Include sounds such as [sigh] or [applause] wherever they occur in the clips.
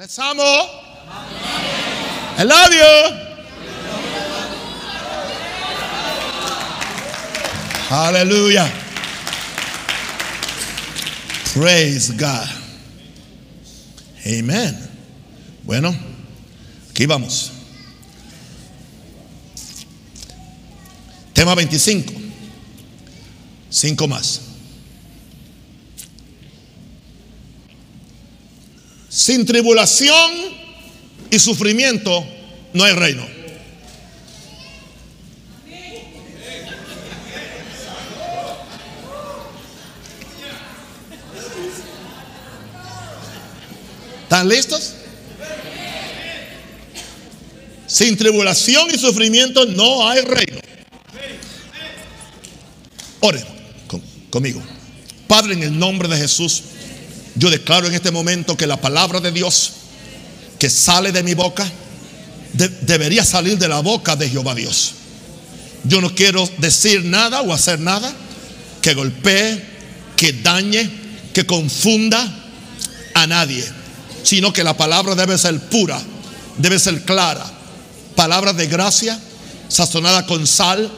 Les amo. I love you. Aleluya. Praise God. Amen. Bueno, aquí vamos. Tema 25. Cinco más. Sin tribulación y sufrimiento no hay reino. ¿Están listos? Sin tribulación y sufrimiento no hay reino. Ore conmigo. Padre, en el nombre de Jesús, yo declaro en este momento que la palabra de Dios que sale de mi boca debería salir de la boca de Jehová Dios. Yo no quiero decir nada o hacer nada que golpee, que dañe, que confunda a nadie sino que la palabra debe ser pura, debe ser clara. Palabra de gracia, sazonada con sal,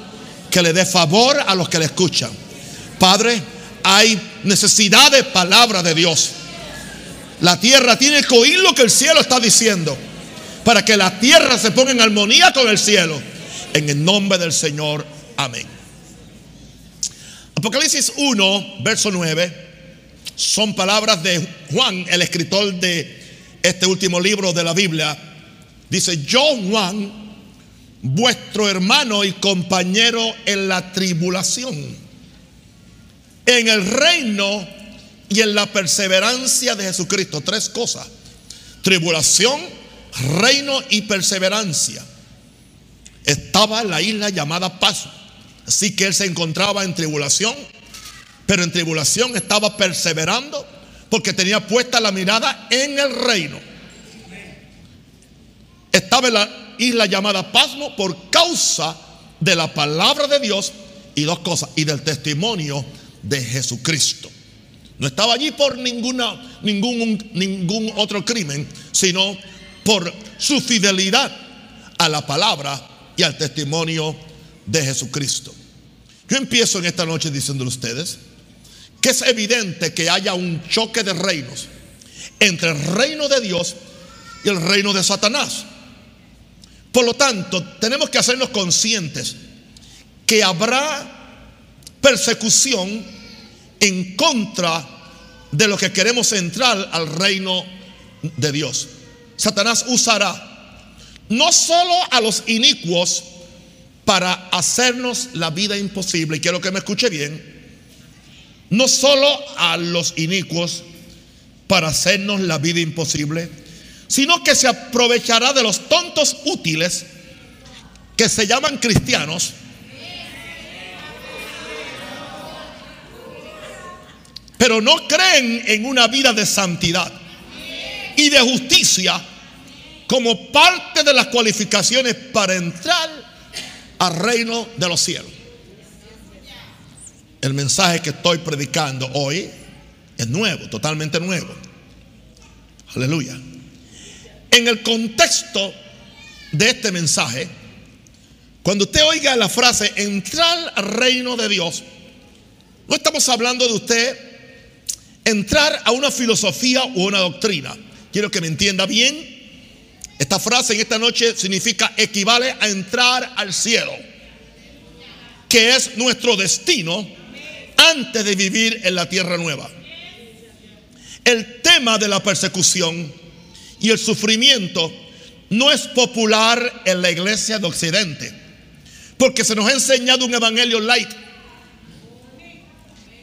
que le dé favor a los que le escuchan. Padre, hay necesidad de palabra de Dios. La tierra tiene que oír lo que el cielo está diciendo, para que la tierra se ponga en armonía con el cielo. En el nombre del Señor, amén. Apocalipsis 1, verso 9 son palabras de Juan, el escritor de este último libro de la Biblia. Dice, yo Juan, vuestro hermano y compañero en la tribulación, en el reino y en la perseverancia de Jesucristo. Tres cosas. Tribulación, reino y perseverancia. Estaba en la isla llamada Paz. Así que él se encontraba en tribulación pero en tribulación estaba perseverando porque tenía puesta la mirada en el reino. Estaba en la isla llamada Pasmo por causa de la palabra de Dios y dos cosas, y del testimonio de Jesucristo. No estaba allí por ninguna, ningún, ningún otro crimen, sino por su fidelidad a la palabra y al testimonio de Jesucristo. Yo empiezo en esta noche diciéndole a ustedes, que es evidente que haya un choque de reinos entre el reino de Dios y el reino de Satanás. Por lo tanto, tenemos que hacernos conscientes que habrá persecución en contra de los que queremos entrar al reino de Dios. Satanás usará no solo a los inicuos para hacernos la vida imposible, y quiero que me escuche bien, no solo a los inicuos para hacernos la vida imposible, sino que se aprovechará de los tontos útiles que se llaman cristianos. Pero no creen en una vida de santidad y de justicia como parte de las cualificaciones para entrar al reino de los cielos. El mensaje que estoy predicando hoy es nuevo, totalmente nuevo. Aleluya. En el contexto de este mensaje, cuando usted oiga la frase entrar al reino de Dios, no estamos hablando de usted entrar a una filosofía o una doctrina. Quiero que me entienda bien. Esta frase en esta noche significa equivale a entrar al cielo, que es nuestro destino antes de vivir en la tierra nueva. El tema de la persecución y el sufrimiento no es popular en la iglesia de Occidente, porque se nos ha enseñado un evangelio light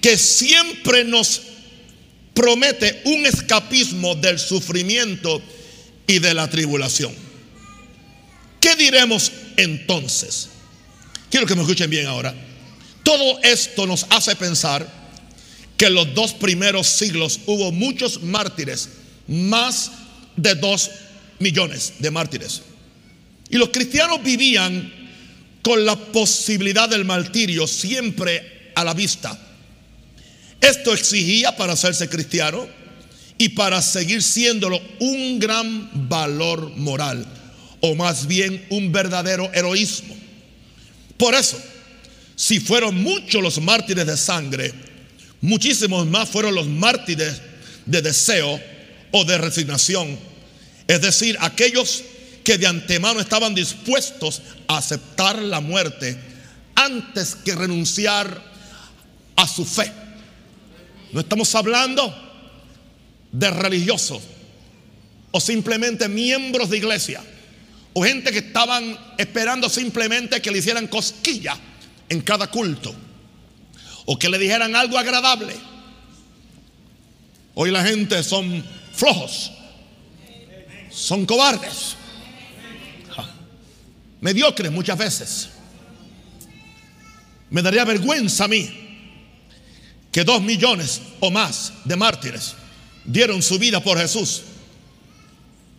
que siempre nos promete un escapismo del sufrimiento y de la tribulación. ¿Qué diremos entonces? Quiero que me escuchen bien ahora. Todo esto nos hace pensar que en los dos primeros siglos hubo muchos mártires, más de dos millones de mártires. Y los cristianos vivían con la posibilidad del martirio siempre a la vista. Esto exigía para hacerse cristiano y para seguir siéndolo un gran valor moral, o más bien un verdadero heroísmo. Por eso, si fueron muchos los mártires de sangre, muchísimos más fueron los mártires de deseo o de resignación. Es decir, aquellos que de antemano estaban dispuestos a aceptar la muerte antes que renunciar a su fe. No estamos hablando de religiosos o simplemente miembros de iglesia o gente que estaban esperando simplemente que le hicieran cosquilla en cada culto o que le dijeran algo agradable. Hoy la gente son flojos, son cobardes, mediocres muchas veces. Me daría vergüenza a mí que dos millones o más de mártires dieron su vida por Jesús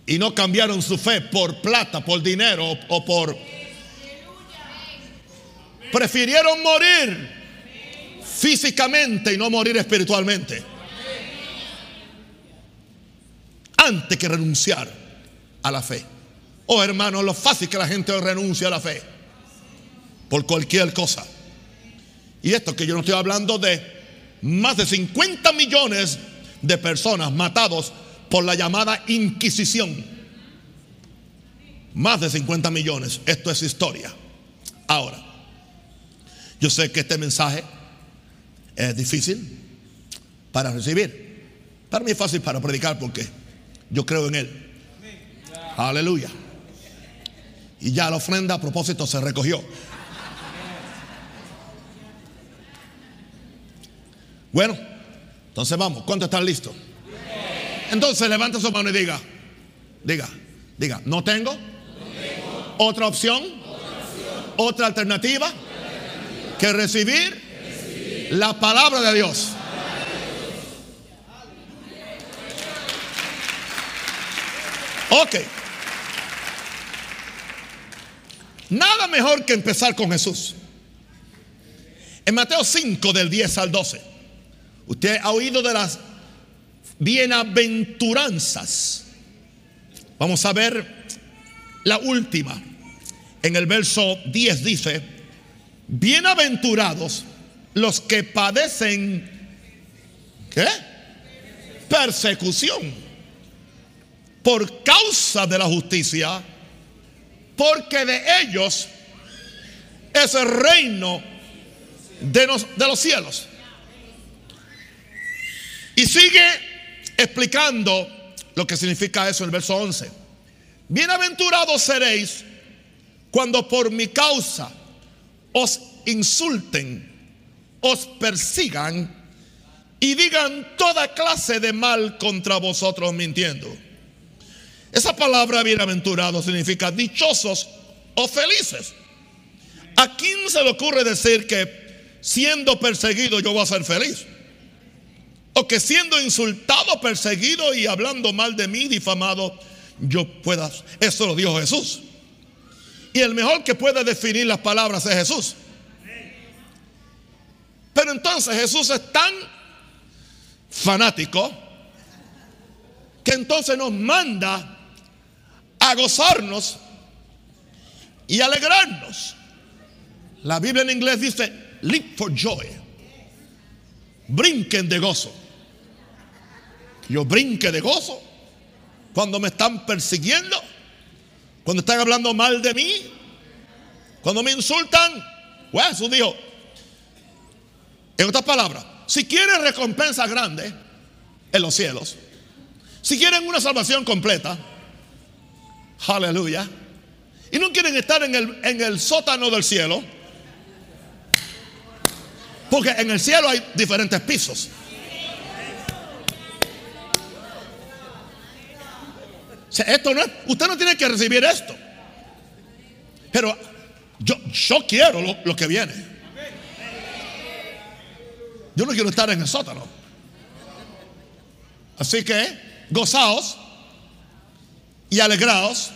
y no cambiaron su fe por plata, por dinero o por... Prefirieron morir físicamente y no morir espiritualmente. Antes que renunciar a la fe. Oh hermano, lo fácil que la gente renuncia a la fe. Por cualquier cosa. Y esto que yo no estoy hablando de más de 50 millones de personas matados por la llamada Inquisición. Más de 50 millones. Esto es historia. Ahora, yo sé que este mensaje es difícil para recibir. Para mí es fácil para predicar porque yo creo en Él. Aleluya. Y ya la ofrenda a propósito se recogió. Bueno, entonces vamos. ¿Cuántos están listos? Entonces levanta su mano y diga, diga, diga, no tengo, ¿Otra, opción? otra alternativa, que recibir, la palabra de Dios. Ok. Nada mejor que empezar con Jesús. En Mateo 5 del 10 al 12. Usted ha oído de las bienaventuranzas. Vamos a ver la última. En el verso 10 dice, bienaventurados los que padecen. Persecución por causa de la justicia, porque de ellos es el reino de los cielos. Y sigue explicando lo que significa eso en el verso 11. Bienaventurados seréis cuando por mi causa os insulten, os persigan y digan toda clase de mal contra vosotros mintiendo. Esa palabra bienaventurado significa dichosos o felices. ¿A quién se le ocurre decir que siendo perseguido yo voy a ser feliz? O que siendo insultado, perseguido y hablando mal de mí, difamado, yo pueda. Eso lo dijo Jesús. Y el mejor que puede definir las palabras es Jesús. Pero entonces Jesús es tan fanático que entonces nos manda a gozarnos y alegrarnos. La Biblia en inglés dice, leap for joy. Brinquen de gozo yo brinque de gozo cuando me están persiguiendo, cuando están hablando mal de mí, cuando me insultan. Pues Jesús dijo, en otras palabras, si quieren recompensa grande en los cielos, si quieren una salvación completa, aleluya, y no quieren estar en el, en el sótano del cielo, porque en el cielo hay diferentes pisos. esto no usted no tiene que recibir esto. Pero yo, yo quiero lo, que viene. Yo no quiero estar en el sótano. Así que gozaos y alegraos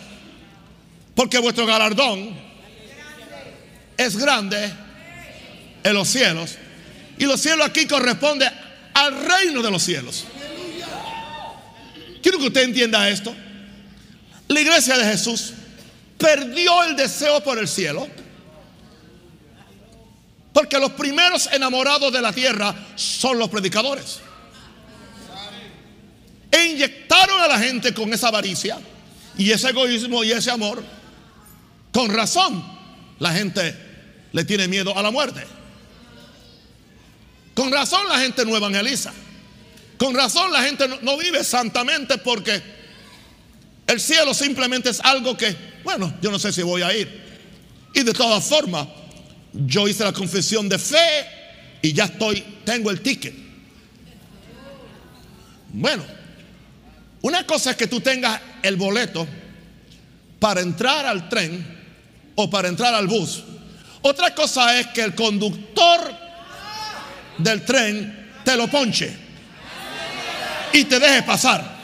porque vuestro galardón es grande en los cielos. Y los cielos aquí corresponde al reino de los cielos. quiero que usted entienda esto. La iglesia de Jesús perdió el deseo por el cielo. Porque los primeros enamorados de la tierra son los predicadores. E inyectaron a la gente con esa avaricia y ese egoísmo y ese amor. Con razón, la gente le tiene miedo a la muerte. Con razón la gente no evangeliza. Con razón la gente no, vive santamente porque el cielo simplemente es algo que, bueno, yo no sé si voy a ir. Y de todas formas, yo hice la confesión de fe y ya estoy, tengo el ticket. Bueno, una cosa es que tú tengas el boleto para entrar al tren o para entrar al bus. Otra cosa es que el conductor del tren te lo ponche y te deje pasar.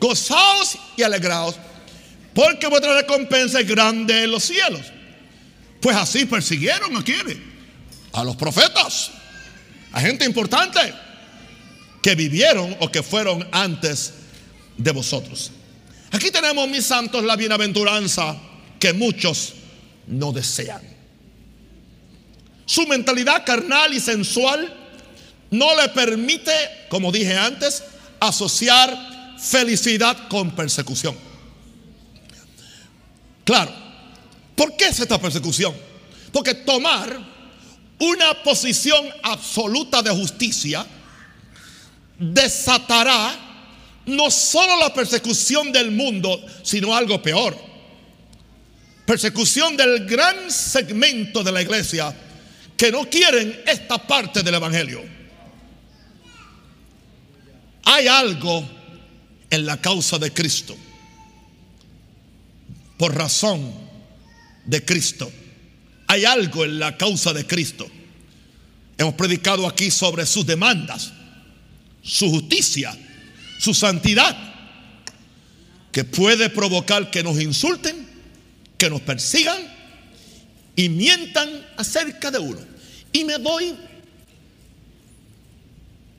Gozaos y alegraos, porque vuestra recompensa es grande en los cielos. Pues así persiguieron a quienes? A los profetas, a gente importante que vivieron o que fueron antes de vosotros. Aquí tenemos, mis santos, la bienaventuranza que muchos no desean. Su mentalidad carnal y sensual no le permite, como dije antes, asociar felicidad con persecución. Claro, ¿por qué es esta persecución? Porque tomar una posición absoluta de justicia desatará no solo la persecución del mundo, sino algo peor. Persecución del gran segmento de la iglesia que no quieren esta parte del Evangelio. Hay algo en la causa de Cristo. Por razón de Cristo. Hay algo en la causa de Cristo. Hemos predicado aquí sobre sus demandas, su justicia, su santidad, que puede provocar que nos insulten, que nos persigan y mientan acerca de uno. Y me doy,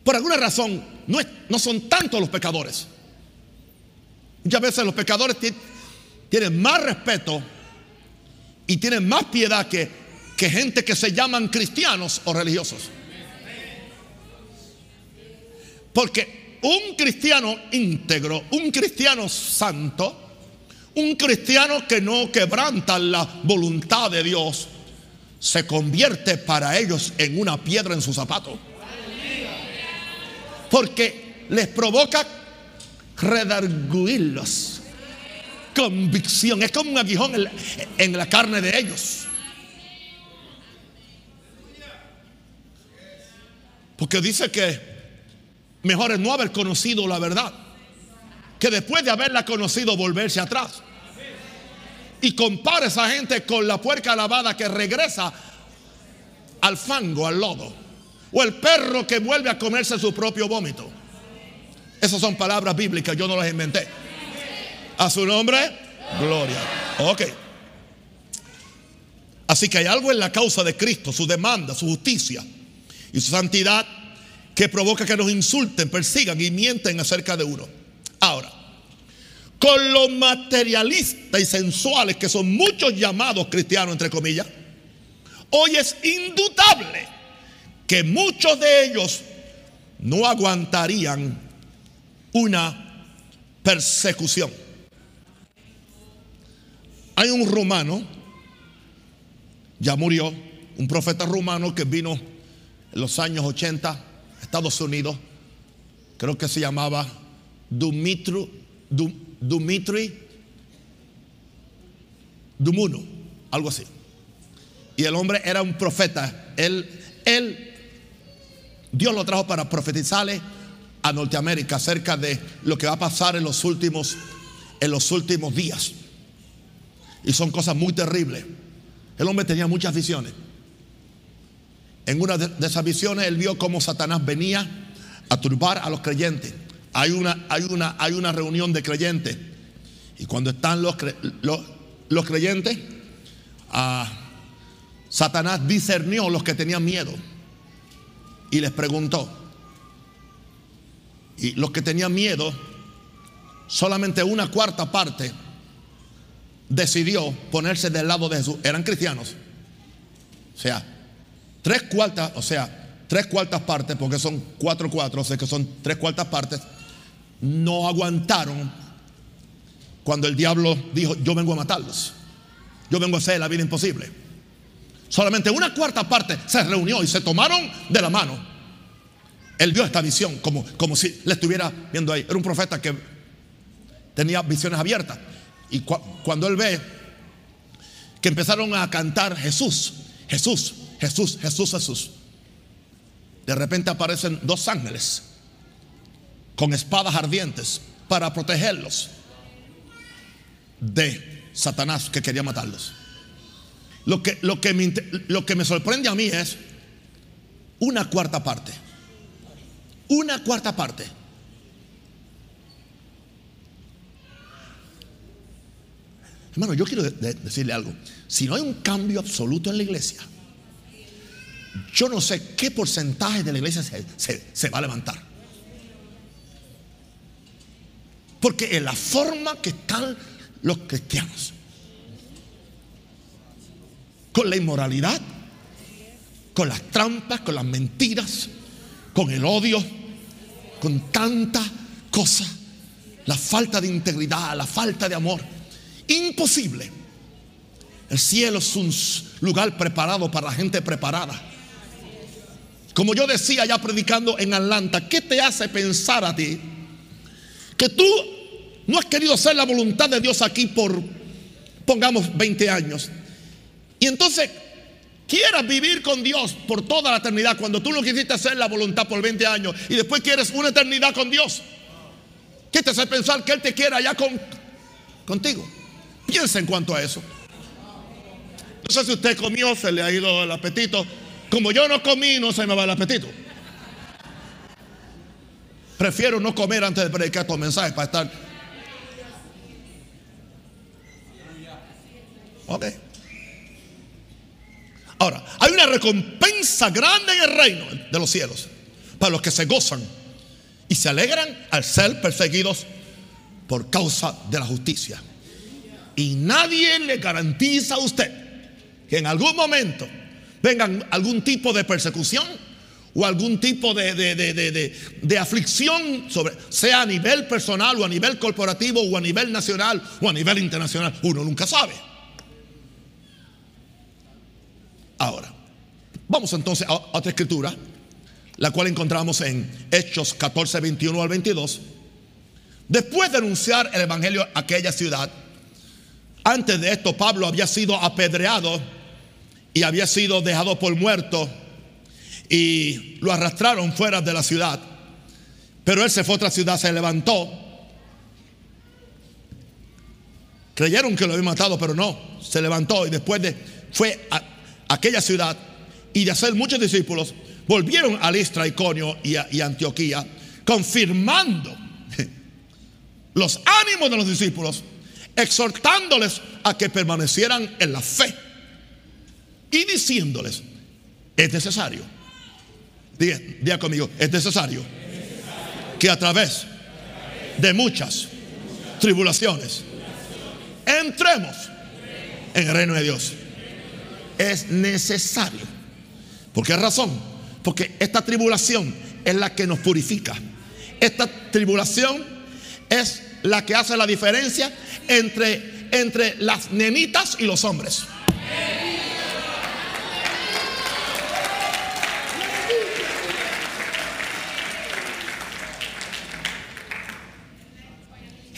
por alguna razón, no, no son tantos los pecadores Muchas veces los pecadores tienen más respeto y tienen más piedad que, que gente que se llaman cristianos o religiosos. Porque un cristiano íntegro, un cristiano santo, un cristiano que no quebranta la voluntad de Dios, se convierte para ellos en una piedra en su zapato. Porque les provoca redarguirlos. Convicción. Es como un aguijón en la, carne de ellos. Porque dice que mejor es no haber conocido la verdad que después de haberla conocido volverse atrás. Y compara esa gente con la puerca lavada que regresa al fango, al lodo. O el perro que vuelve a comerse su propio vómito. Esas son palabras bíblicas, yo no las inventé. A su nombre, gloria. Ok. Así que hay algo en la causa de Cristo, su demanda, su justicia y su santidad que provoca que nos insulten, persigan y mienten acerca de uno. Ahora, con los materialistas y sensuales que son muchos llamados cristianos, entre comillas, hoy es indudable que muchos de ellos no aguantarían una persecución. Hay un romano, ya murió, un profeta romano que vino en los años 80 a Estados Unidos, creo que se llamaba Dumitru, Dumitri Dumuno, algo así. Y el hombre era un profeta. Él, él, Dios lo trajo para profetizarle a Norteamérica acerca de lo que va a pasar en los últimos, en los últimos días. Y son cosas muy terribles. El hombre tenía muchas visiones. En una de, esas visiones él vio cómo Satanás venía a turbar a los creyentes. Hay una, hay una, hay una reunión de creyentes. Y cuando están los, los, creyentes, ah, Satanás discernió los que tenían miedo y les preguntó. Y los que tenían miedo, solamente una cuarta parte decidió ponerse del lado de Jesús. Eran cristianos. O sea, tres cuartas, o sea, tres cuartas partes, porque son cuatro cuatro, o sea que son tres cuartas partes, no aguantaron cuando el diablo dijo, yo vengo a matarlos. Yo vengo a hacer la vida imposible. Solamente una cuarta parte se reunió y se tomaron de la mano. Él vio esta visión como, como si le estuviera viendo ahí. Era un profeta que tenía visiones abiertas. Y cuando él ve que empezaron a cantar Jesús, Jesús, Jesús, Jesús, Jesús, de repente aparecen dos ángeles con espadas ardientes para protegerlos de Satanás que quería matarlos. Lo que, lo que, me, lo que me sorprende a mí es una cuarta parte. Una cuarta parte. Hermano, yo quiero decirle algo. Si no hay un cambio absoluto en la iglesia, yo no sé qué porcentaje de la iglesia se, va a levantar. Porque en la forma que están los cristianos, con la inmoralidad, con las trampas, con las mentiras, con el odio, con tanta cosa, la falta de integridad, la falta de amor. Imposible. El cielo es un lugar preparado para la gente preparada. Como yo decía ya predicando en Atlanta, ¿qué te hace pensar a ti que tú no has querido hacer la voluntad de Dios aquí por, pongamos, 20 años? Y entonces quieras vivir con Dios por toda la eternidad cuando tú no quisiste hacer la voluntad por 20 años y después quieres una eternidad con Dios. ¿Qué te hace pensar que Él te quiera allá con, contigo? Piensa en cuanto a eso. No sé si usted comió, se le ha ido el apetito. Como yo no comí, no se me va el apetito. Prefiero no comer antes de predicar estos mensajes para estar. Ok. Ahora, hay una recompensa grande en el reino de los cielos para los que se gozan y se alegran al ser perseguidos por causa de la justicia. Y nadie le garantiza a usted que en algún momento vengan algún tipo de persecución o algún tipo de, de, aflicción, sobre, sea a nivel personal o a nivel corporativo o a nivel nacional o a nivel internacional. Uno nunca sabe. Ahora, vamos entonces a otra escritura, la cual encontramos en Hechos 14, 21 al 22. Después de anunciar el Evangelio a aquella ciudad, antes de esto Pablo había sido apedreado y había sido dejado por muerto y lo arrastraron fuera de la ciudad. Pero él se fue a otra ciudad, se levantó. Creyeron que lo había matado, pero no, se levantó y después de fue a aquella ciudad y de hacer muchos discípulos, volvieron a Listra, Iconio y, y Antioquía, confirmando [laughs] los ánimos de los discípulos, exhortándoles a que permanecieran en la fe y diciéndoles, es necesario, diga, conmigo, es necesario que a través de muchas tribulaciones entremos en el reino de Dios es necesario. ¿Por qué razón? Porque esta tribulación es la que nos purifica. Esta tribulación es la que hace la diferencia entre, entre las nenitas y los hombres.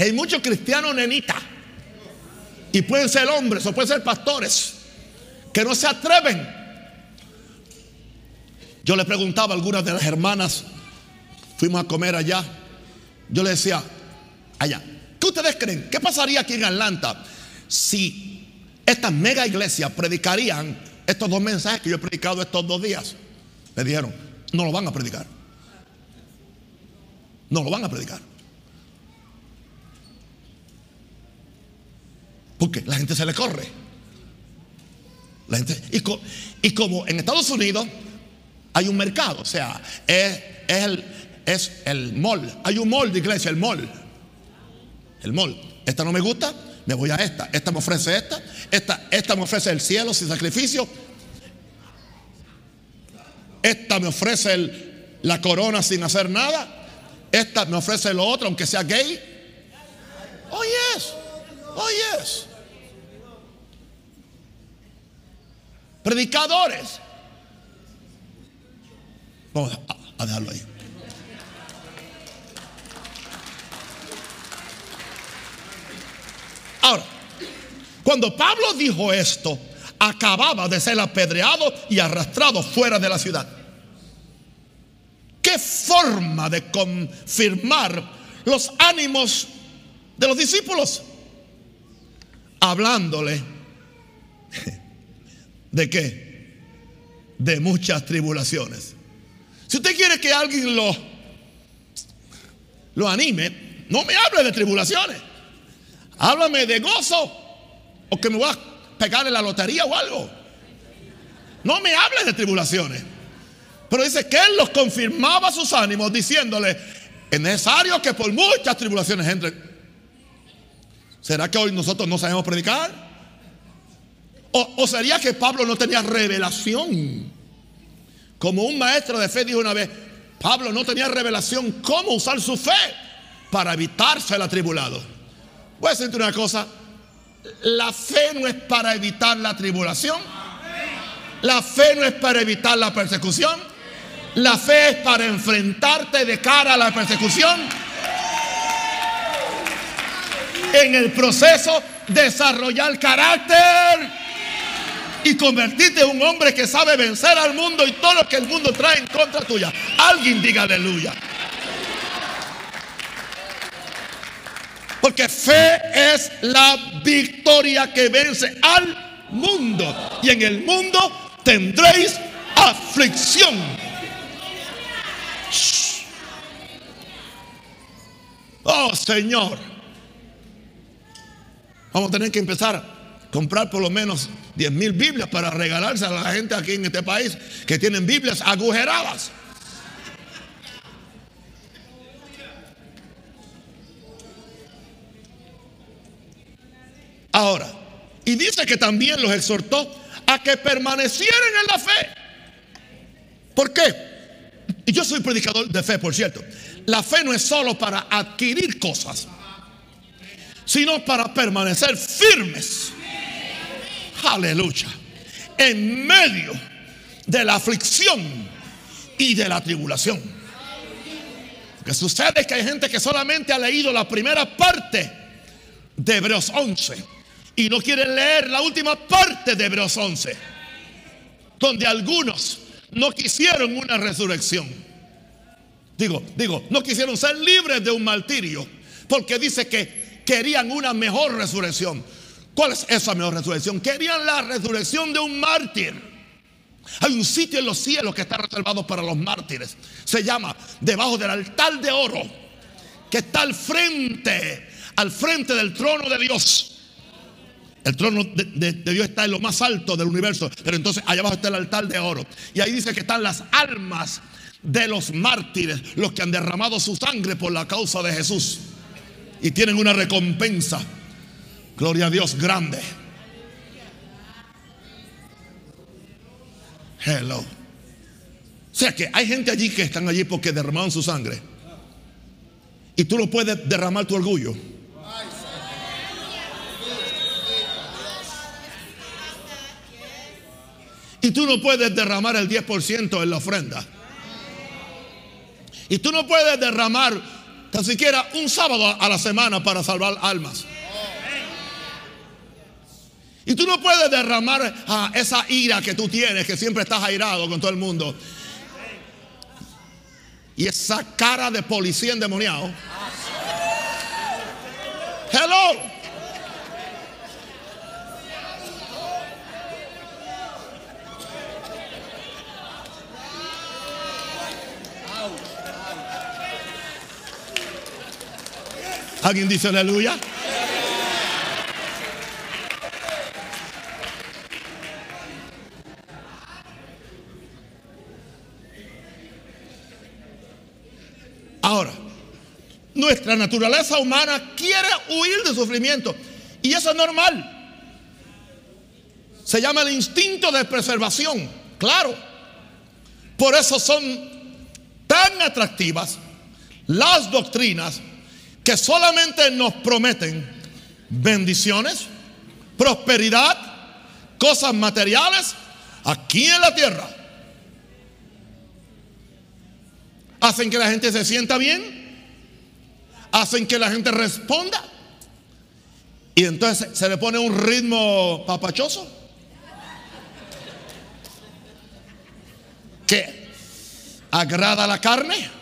Hay muchos cristianos nenitas. Y pueden ser hombres o pueden ser pastores que no se atreven. Yo le preguntaba a algunas de las hermanas, fuimos a comer allá, yo le decía, allá, ¿qué ustedes creen? ¿Qué pasaría aquí en Atlanta si estas mega iglesias predicarían estos dos mensajes que yo he predicado estos dos días? Me dijeron, no lo van a predicar. No lo van a predicar. Porque la gente se le corre. La gente, y, como en Estados Unidos hay un mercado, o sea, es, el, es el mall. Hay un mall de iglesia, el mall. El mall. Esta no me gusta, me voy a esta. Esta me ofrece esta. Esta, esta me ofrece el cielo sin sacrificio. Esta me ofrece la corona sin hacer nada. Esta me ofrece lo otro, aunque sea gay. Oh, yes. Oh, yes. Predicadores. Vamos a dejarlo ahí. Ahora, cuando Pablo dijo esto, acababa de ser apedreado y arrastrado fuera de la ciudad. ¿Qué forma de confirmar los ánimos de los discípulos? Hablándole [laughs] de qué? De muchas tribulaciones. Si usted quiere que alguien lo, lo anime, no me hable de tribulaciones. Háblame de gozo o que me voy a pegar en la lotería o algo. No me hables de tribulaciones. Pero dice que él los confirmaba sus ánimos diciéndole, es necesario que por muchas tribulaciones entren. ¿Será que hoy nosotros no sabemos predicar? ¿O, o sería que Pablo no tenía revelación? Como un maestro de fe dijo una vez, Pablo no tenía revelación cómo usar su fe para evitarse el atribulado. Voy a decirte una cosa. La fe no es para evitar la tribulación. La fe no es para evitar la persecución. La fe es para enfrentarte de cara a la persecución. En el proceso desarrollar carácter y convertirte en un hombre que sabe vencer al mundo y todo lo que el mundo trae en contra tuya. Alguien diga aleluya. Porque fe es la victoria que vence al mundo. Y en el mundo tendréis aflicción. Oh Señor. Vamos a tener que empezar a comprar por lo menos 10 mil Biblias para regalarse a la gente aquí en este país que tienen Biblias agujeradas. Ahora, y dice que también los exhortó a que permanecieran en la fe. ¿Por qué? Y yo soy predicador de fe, por cierto. La fe no es solo para adquirir cosas, sino para permanecer firmes. Aleluya. En medio de la aflicción y de la tribulación. Lo que sucede es que hay gente que solamente ha leído la primera parte de Hebreos 11 y no quieren leer la última parte de Hebreos 11, donde algunos no quisieron una resurrección. Digo, digo, no quisieron ser libres de un martirio, porque dice que querían una mejor resurrección. ¿Cuál es esa mejor resurrección? Querían la resurrección de un mártir. Hay un sitio en los cielos que está reservado para los mártires. Se llama debajo del altar de oro, que está al frente, al frente del trono de Dios. El trono de, Dios está en lo más alto del universo, pero entonces allá abajo está el altar de oro. Y ahí dice que están las almas de los mártires, los que han derramado su sangre por la causa de Jesús. Y tienen una recompensa. Gloria a Dios grande. Hello. O sea que hay gente allí que están allí porque derramaron su sangre. Y tú no puedes derramar tu orgullo. Y tú no puedes derramar el 10% en la ofrenda. Y tú no puedes derramar tan siquiera un sábado a la semana para salvar almas. Y tú no puedes derramar ah, esa ira que tú tienes, que siempre estás airado con todo el mundo. Y esa cara de policía endemoniado. Hello. ¿Alguien dice aleluya? Ahora, nuestra naturaleza humana quiere huir del sufrimiento y eso es normal. Se llama el instinto de preservación, claro. Por eso son tan atractivas las doctrinas que solamente nos prometen bendiciones, prosperidad, cosas materiales aquí en la tierra. Hacen que la gente se sienta bien, hacen que la gente responda y entonces se le pone un ritmo papachoso. Que agrada la carne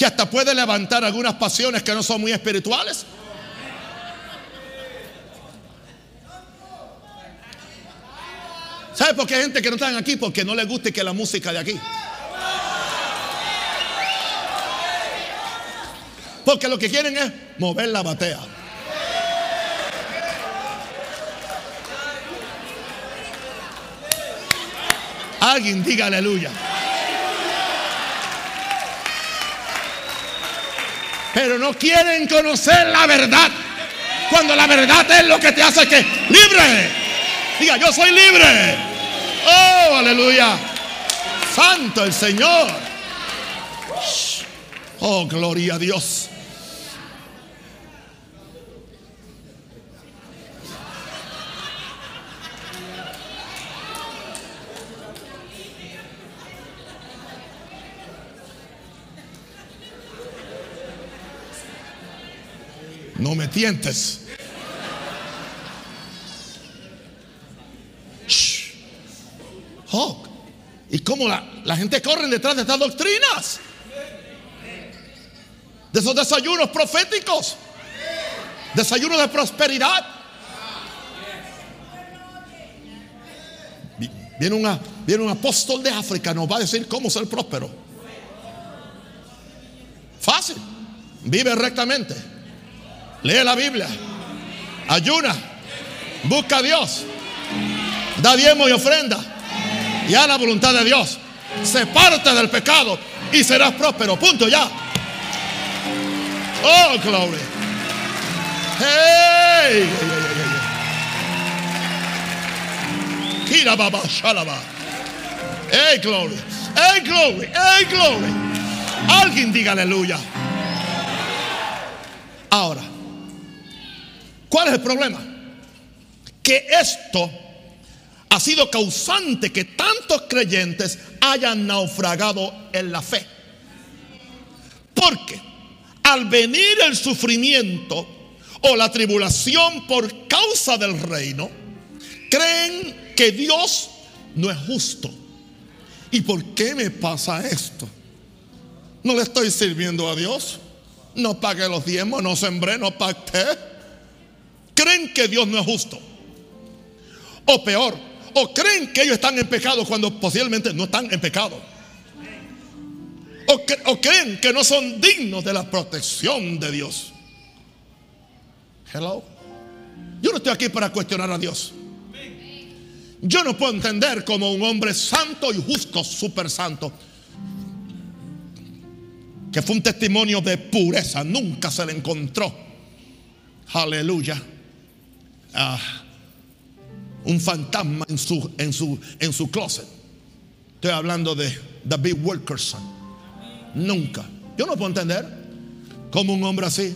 que hasta puede levantar algunas pasiones que no son muy espirituales. ¿Sabe por qué hay gente que no están aquí? Porque no le guste que la música de aquí. Porque lo que quieren es mover la batea. Alguien diga aleluya. Pero no quieren conocer la verdad. Cuando la verdad es lo que te hace que libre. Diga, yo soy libre. Oh, aleluya. Santo el Señor. Oh, gloria a Dios. No me tientes. Oh, y cómo la, gente corre detrás de estas doctrinas. De esos desayunos proféticos. Desayunos de prosperidad. Una, viene un apóstol de África, nos va a decir cómo ser próspero. Fácil. Vive rectamente. Lee la Biblia. Ayuna. Busca a Dios. Da diezmo y ofrenda. Y a la voluntad de Dios. Se parte del pecado y serás próspero. Punto ya. Oh, glory. Hey. Kira baba shalaba. Hey, glory. Hey, glory. Hey, glory. Alguien diga aleluya. Ahora, ¿Cuál es el problema? Que esto ha sido causante que tantos creyentes hayan naufragado en la fe. Porque al venir el sufrimiento o la tribulación por causa del reino, creen que Dios no es justo. ¿Y por qué me pasa esto? No le estoy sirviendo a Dios. No pagué los diezmos, no sembré, no pacté creen que Dios no es justo. O peor, o creen que ellos están en pecado cuando posiblemente no están en pecado. O, creen que no son dignos de la protección de Dios. Hello. Yo no estoy aquí para cuestionar a Dios. Yo no puedo entender como un hombre santo y justo, súper santo, que fue un testimonio de pureza, nunca se le encontró. Aleluya Un fantasma en su, en, su, en su closet. Estoy hablando de David Wilkerson. Nunca. Yo no puedo entender cómo un hombre así,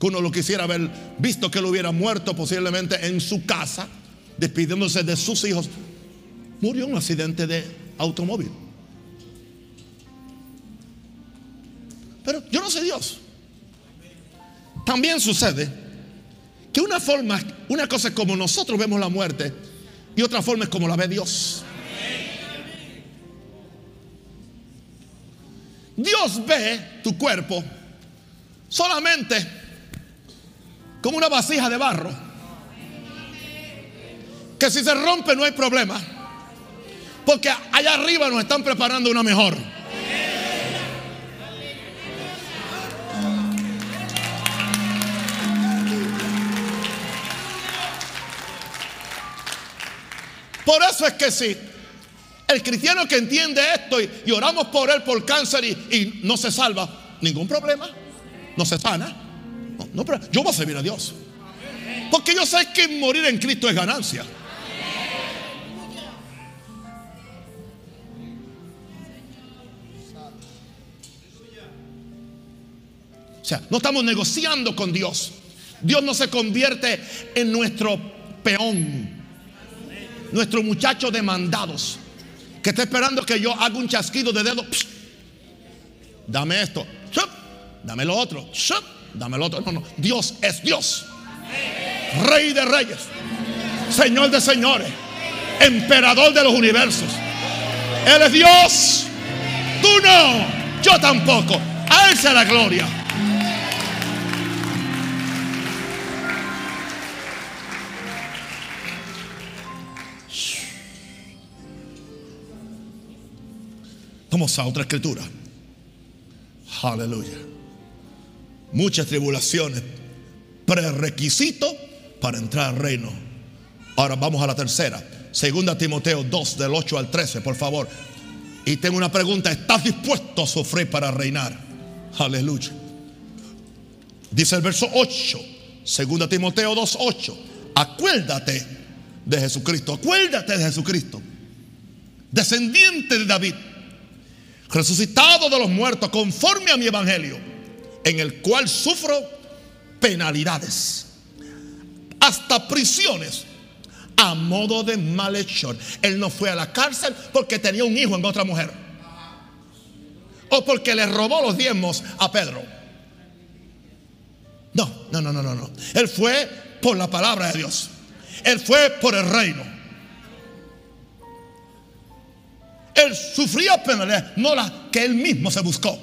que uno lo quisiera haber visto que lo hubiera muerto posiblemente en su casa, despidiéndose de sus hijos, murió en un accidente de automóvil. Pero yo no sé Dios. También sucede que una forma, una cosa es como nosotros vemos la muerte y otra forma es como la ve Dios. Dios ve tu cuerpo solamente como una vasija de barro. Que si se rompe no hay problema. Porque allá arriba nos están preparando una mejor. Por eso es que sí. El cristiano que entiende esto y, oramos por él por cáncer y, no se salva, ningún problema. No se sana. No, yo voy a servir a Dios. Porque yo sé que morir en Cristo es ganancia. O sea, no estamos negociando con Dios. Dios no se convierte en nuestro peón, nuestro muchacho de mandados, que está esperando que yo haga un chasquido de dedo. dame esto, dame lo otro, dame lo otro. No, no, Dios es Dios. Rey de reyes, Señor de señores, emperador de los universos. Él es Dios. Tú no, yo tampoco. A Él la gloria. Vamos a otra escritura. Aleluya. Muchas tribulaciones. Prerequisito para entrar al reino. Ahora vamos a la tercera. Segunda Timoteo 2 del 8 al 13, por favor. Y tengo una pregunta. ¿Estás dispuesto a sufrir para reinar? Aleluya. Dice el verso 8. Segunda Timoteo 2, 8. Acuérdate de Jesucristo. Acuérdate de Jesucristo. Descendiente de David resucitado de los muertos, conforme a mi evangelio, en el cual sufro penalidades, hasta prisiones, a modo de malhechor. Él no fue a la cárcel porque tenía un hijo en otra mujer, o porque le robó los diezmos a Pedro. No, no, no, no, no, no. Él fue por la palabra de Dios. Él fue por el reino. Él sufría penalidades, no las que él mismo se buscó,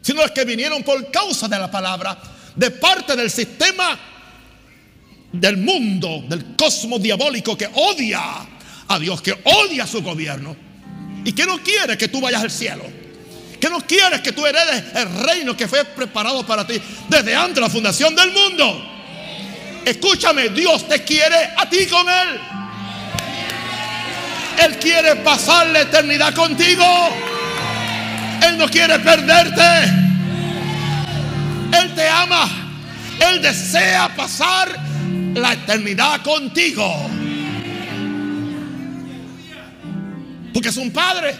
sino las que vinieron por causa de la palabra, de parte del sistema del mundo, del cosmos diabólico que odia a Dios, que odia a su gobierno y que no quiere que tú vayas al cielo. Que no quiere que tú heredes el reino que fue preparado para ti desde antes de la fundación del mundo. Escúchame, Dios te quiere a ti con Él. Él quiere pasar la eternidad contigo. Él no quiere perderte. Él te ama. Él desea pasar la eternidad contigo. Porque es un padre.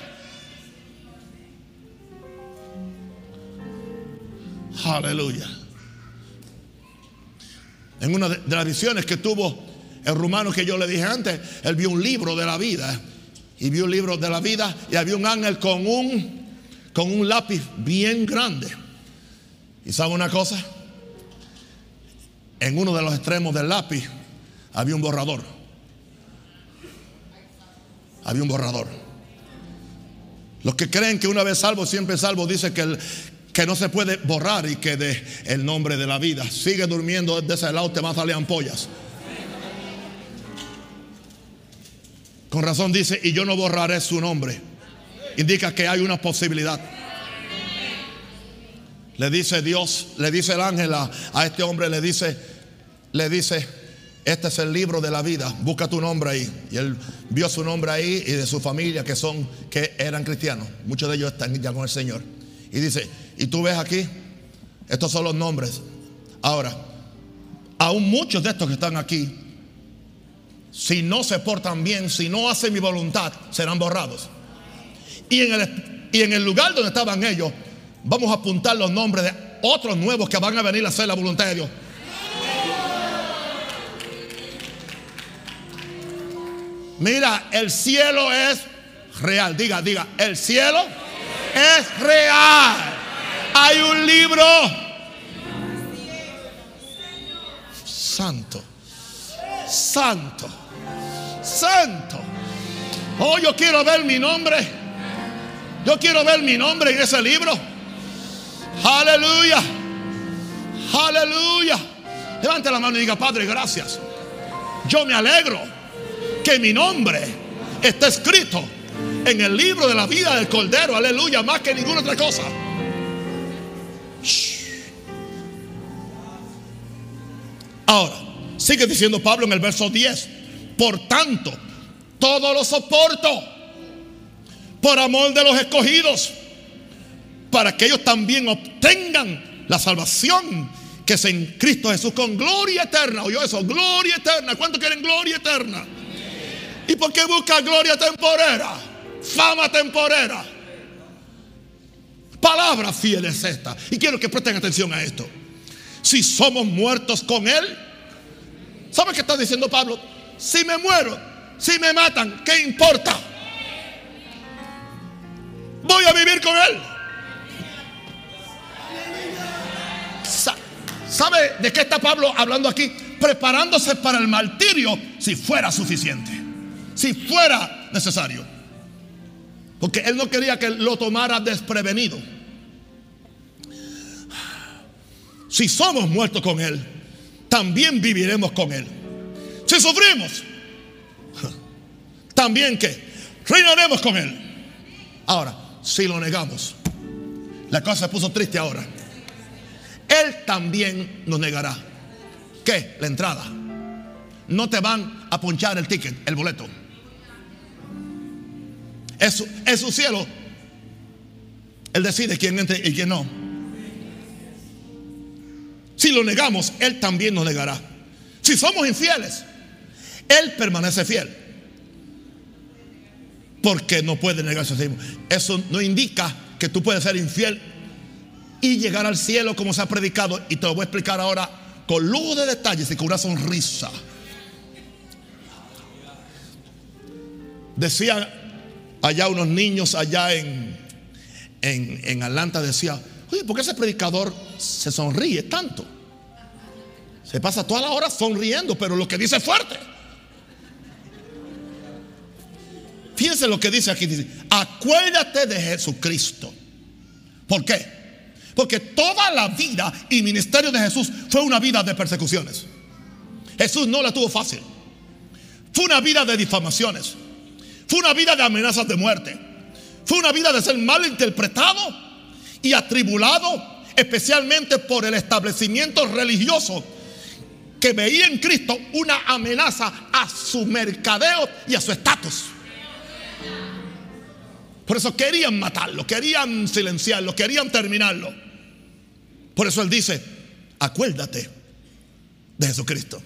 Aleluya. En una de las visiones que tuvo el rumano que yo le dije antes, él vio un libro de la vida. Y vio un libro de la vida y había un ángel con un, con un lápiz bien grande. ¿Y sabe una cosa? En uno de los extremos del lápiz había un borrador. Había un borrador. Los que creen que una vez salvo, siempre salvo, dice que, que no se puede borrar y que de el nombre de la vida. Sigue durmiendo de ese lado, te van a salir ampollas. Con razón dice, y yo no borraré su nombre. Indica que hay una posibilidad. Le dice Dios, le dice el ángel a, este hombre, le dice, le dice, este es el libro de la vida, busca tu nombre ahí. Y él vio su nombre ahí y de su familia que son, que eran cristianos. Muchos de ellos están ya con el Señor. Y dice, y tú ves aquí, estos son los nombres. Ahora, aún muchos de estos que están aquí si no se portan bien, si no hacen mi voluntad, serán borrados. Y en el, y en el lugar donde estaban ellos, vamos a apuntar los nombres de otros nuevos que van a venir a hacer la voluntad de Dios. Mira, el cielo es real. Diga, diga, el cielo es real. Hay un libro santo, santo santo. Oh, yo quiero ver mi nombre. Yo quiero ver mi nombre en ese libro. Aleluya. Aleluya. Levante la mano y diga, Padre, gracias. Yo me alegro que mi nombre está escrito en el libro de la vida del Cordero. Aleluya. Más que ninguna otra cosa. Ahora, sigue diciendo Pablo en el verso 10 Por tanto, todo lo soporto por amor de los escogidos, para que ellos también obtengan la salvación que es en Cristo Jesús con gloria eterna. ¿Oyó eso? Gloria eterna. ¿Cuántos quieren gloria eterna? ¿Y por qué busca gloria temporera? Fama temporera. Palabra fiel es esta. Y quiero que presten atención a esto. Si somos muertos con Él, ¿sabe qué está diciendo Pablo? Si me muero, si me matan, ¿qué importa? Voy a vivir con Él. ¿Sabe de qué está Pablo hablando aquí? Preparándose para el martirio si fuera suficiente, si fuera necesario. Porque él no quería que lo tomara desprevenido. Si somos muertos con Él, también viviremos con Él. Si sufrimos, también que reinaremos con Él. Ahora, si lo negamos, la cosa se puso triste ahora. Él también nos negará. ¿Qué? La entrada. No te van a ponchar el ticket, el boleto. Es su, es su cielo. Él decide quién entra y quién no. Si lo negamos, Él también nos negará. Si somos infieles, Él permanece fiel. Porque no puede negarse a sí mismo. Eso no indica que tú puedes ser infiel y llegar al cielo como se ha predicado. Y te lo voy a explicar ahora con lujo de detalles y con una sonrisa. Decía allá unos niños allá en, en, en Atlanta, decía, oye, ¿por qué ese predicador se sonríe tanto? Se pasa toda la hora sonriendo, pero lo que dice es fuerte. Fíjense lo que dice aquí, dice, acuérdate de Jesucristo. ¿Por qué? Porque toda la vida y ministerio de Jesús fue una vida de persecuciones. Jesús no la tuvo fácil. Fue una vida de difamaciones. Fue una vida de amenazas de muerte. Fue una vida de ser mal interpretado y atribulado, especialmente por el establecimiento religioso que veía en Cristo una amenaza a su mercadeo y a su estatus. Por eso querían matarlo, querían silenciarlo, querían terminarlo. Por eso Él dice, acuérdate de Jesucristo.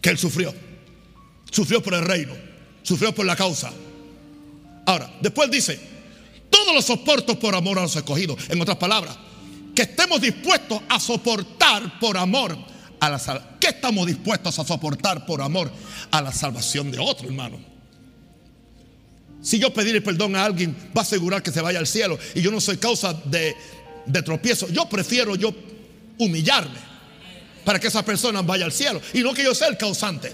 Que Él sufrió. Sufrió por el reino. Sufrió por la causa. Ahora, después dice, todos los soportos por amor a los escogidos. En otras palabras, que estemos dispuestos a soportar por amor a la salvación. ¿Qué estamos dispuestos a soportar por amor a la salvación de otro, hermano? Si yo pedirle perdón a alguien, va a asegurar que se vaya al cielo. Y yo no soy causa de, tropiezo. Yo prefiero yo humillarme para que esa persona vaya al cielo y no que yo sea el causante.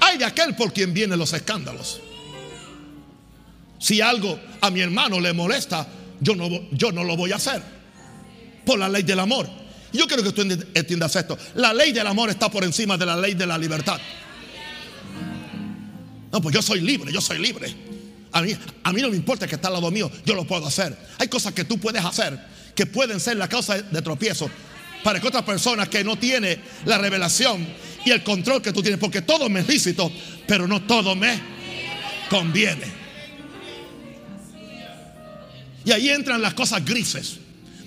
Hay de aquel por quien vienen los escándalos. Si algo a mi hermano le molesta, yo no, yo no lo voy a hacer. Por la ley del amor. Yo quiero que tú entiendas esto. La ley del amor está por encima de la ley de la libertad. No, pues yo soy libre, yo soy libre. A mí, a mí no me importa que está al lado mío, yo lo puedo hacer. Hay cosas que tú puedes hacer que pueden ser la causa de tropiezo para que otra persona que no tiene la revelación y el control que tú tienes, porque todo me es lícito, pero no todo me conviene. Y ahí entran las cosas grises,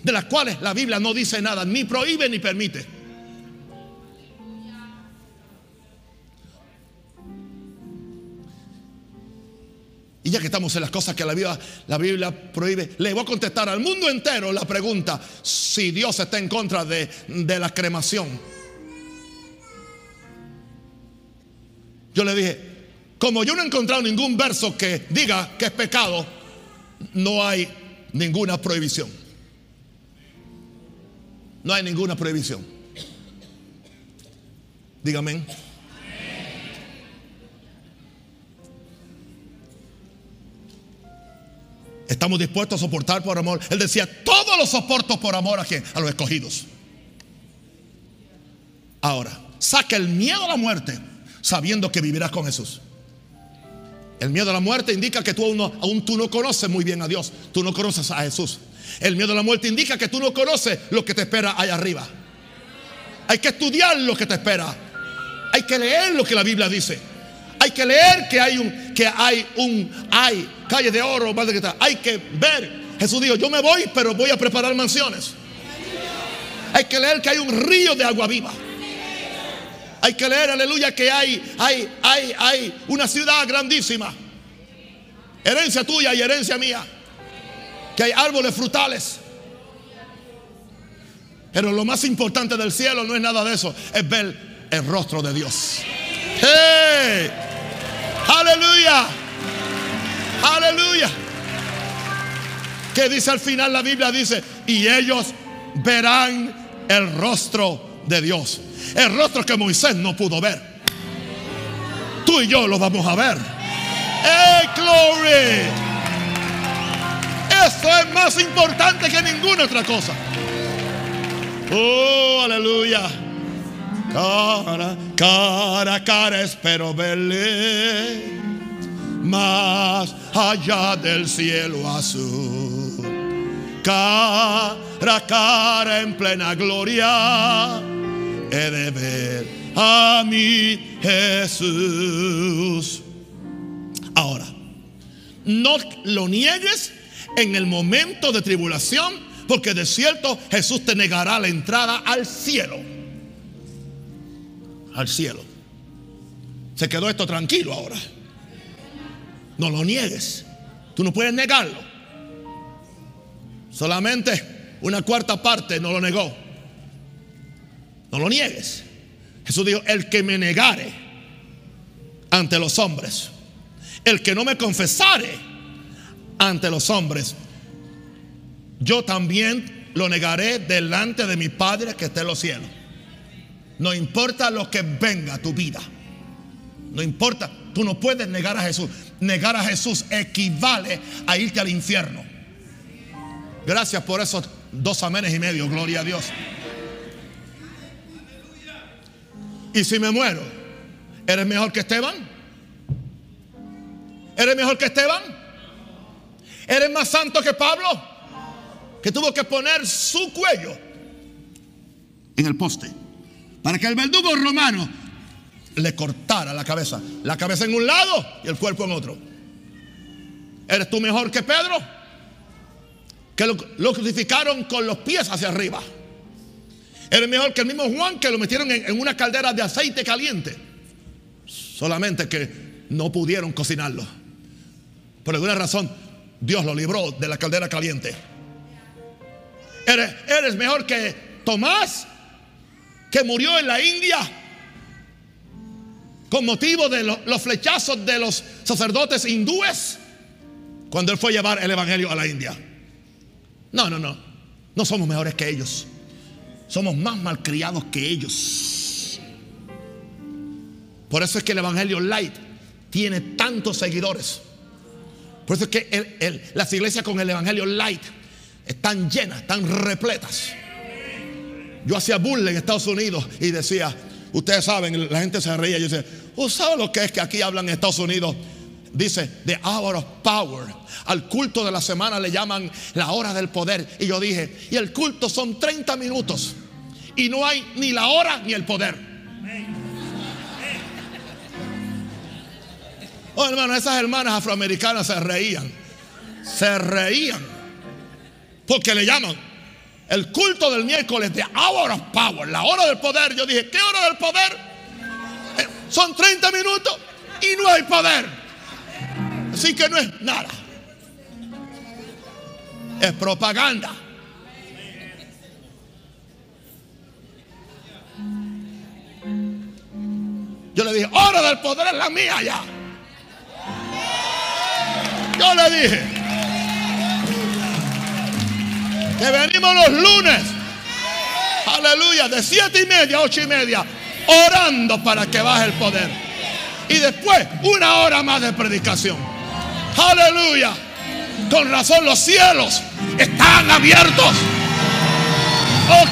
de las cuales la Biblia no dice nada, ni prohíbe ni permite. Y ya que estamos en las cosas que la Biblia, la Biblia prohíbe, le voy a contestar al mundo entero la pregunta si Dios está en contra de, de la cremación. Yo le dije, como yo no he encontrado ningún verso que diga que es pecado, no hay ninguna prohibición. No hay ninguna prohibición. Dígame. Estamos dispuestos a soportar por amor. Él decía, todos los soportos por amor a quién? A los escogidos. Ahora, saca el miedo a la muerte sabiendo que vivirás con Jesús. El miedo a la muerte indica que tú aún, no, aún tú no conoces muy bien a Dios. Tú no conoces a Jesús. El miedo a la muerte indica que tú no conoces lo que te espera allá arriba. Hay que estudiar lo que te espera Hay que leer lo que la Biblia dice. Hay que leer que hay un, que hay un, hay calle de oro, que está. Hay que ver. Jesús dijo, yo me voy, pero voy a preparar mansiones. Hay que leer que hay un río de agua viva. Hay que leer, aleluya, que hay, hay, hay, hay una ciudad grandísima. Herencia tuya y herencia mía. Que hay árboles frutales. Pero lo más importante del cielo no es nada de eso, es ver el rostro de Dios. ¡Hey! ¡Aleluya! ¡Aleluya! Que dice al final la Biblia? Dice, y ellos verán el rostro de Dios. El rostro que Moisés no pudo ver. Tú y yo lo vamos a ver. ¡Hey, glory! Eso es más importante que ninguna otra cosa. Oh, aleluya. Cara, cara cara espero verle más allá del cielo azul. Cara a cara en plena gloria he de ver a mi Jesús. Ahora, no lo niegues en el momento de tribulación porque de cierto Jesús te negará la entrada al cielo. Al cielo. Se quedó esto tranquilo ahora. No lo niegues. Tú no puedes negarlo. Solamente una cuarta parte no lo negó. No lo niegues. Jesús dijo, el que me negare ante los hombres, el que no me confesare ante los hombres, yo también lo negaré delante de mi Padre que está en los cielos. No importa lo que venga a tu vida. No importa, tú no puedes negar a Jesús. Negar a Jesús equivale a irte al infierno. Gracias por esos dos amenes y medio, gloria a Dios. Y si me muero, ¿eres mejor que Esteban? ¿Eres mejor que Esteban? ¿Eres más santo que Pablo? que tuvo que poner su cuello en el poste para que el verdugo romano le cortara la cabeza. La cabeza en un lado y el cuerpo en otro. ¿Eres tú mejor que Pedro? Que lo, crucificaron con los pies hacia arriba. ¿Eres mejor que el mismo Juan que lo metieron en, en una caldera de aceite caliente? Solamente que no pudieron cocinarlo. Por alguna razón, Dios lo libró de la caldera caliente. Eres, mejor que Tomás, que murió en la India con motivo de los flechazos de los sacerdotes hindúes cuando él fue a llevar el Evangelio a la India. No, no, no. No somos mejores que ellos. Somos más malcriados que ellos. Por eso es que el Evangelio Light tiene tantos seguidores. Por eso es que las iglesias con el Evangelio Light están llenas, están repletas. Yo hacía burla en Estados Unidos y decía, ustedes saben, la gente se reía. Yo decía, ¿usted sabe lo que es que aquí hablan en Estados Unidos? Dice, the hour of power. Al culto de la semana le llaman la hora del poder. Y yo dije, y el culto son 30 minutos. Y no hay ni la hora ni el poder. Oh, hermano, esas hermanas afroamericanas se reían. Se reían. Porque le llaman el culto del miércoles de Hour of Power, la hora del poder. Yo dije, ¿qué hora del poder? Eh, son 30 minutos y no hay poder. Así que no es nada. Es propaganda. Yo le dije, hora del poder es la mía ya. Yo le dije, que venimos los lunes. Aleluya. De siete y media a ocho y media. Orando para que baje el poder. Y después una hora más de predicación. Aleluya. Con razón los cielos están abiertos. Oh,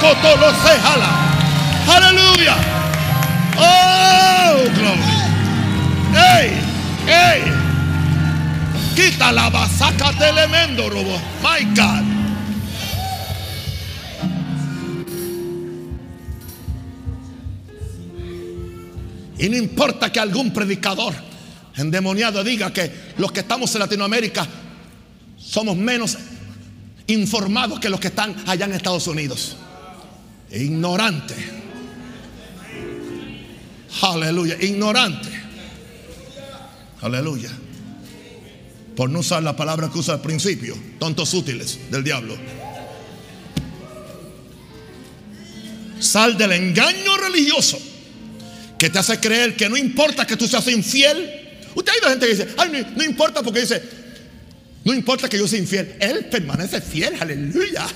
coto los Aleluya. Oh, glory. Hey, hey. Quita la basaca telemendo, robo. My God. Y no importa que algún predicador endemoniado diga que los que estamos en Latinoamérica somos menos informados que los que están allá en Estados Unidos. Ignorante. Aleluya. Ignorante. Aleluya. Por no usar la palabra que usa al principio. Tontos útiles del diablo. Sal del engaño religioso que te hace creer que no importa que tú seas infiel. Usted ha oído gente que dice, ay, no, no importa porque dice, no importa que yo sea infiel, Él permanece fiel, aleluya.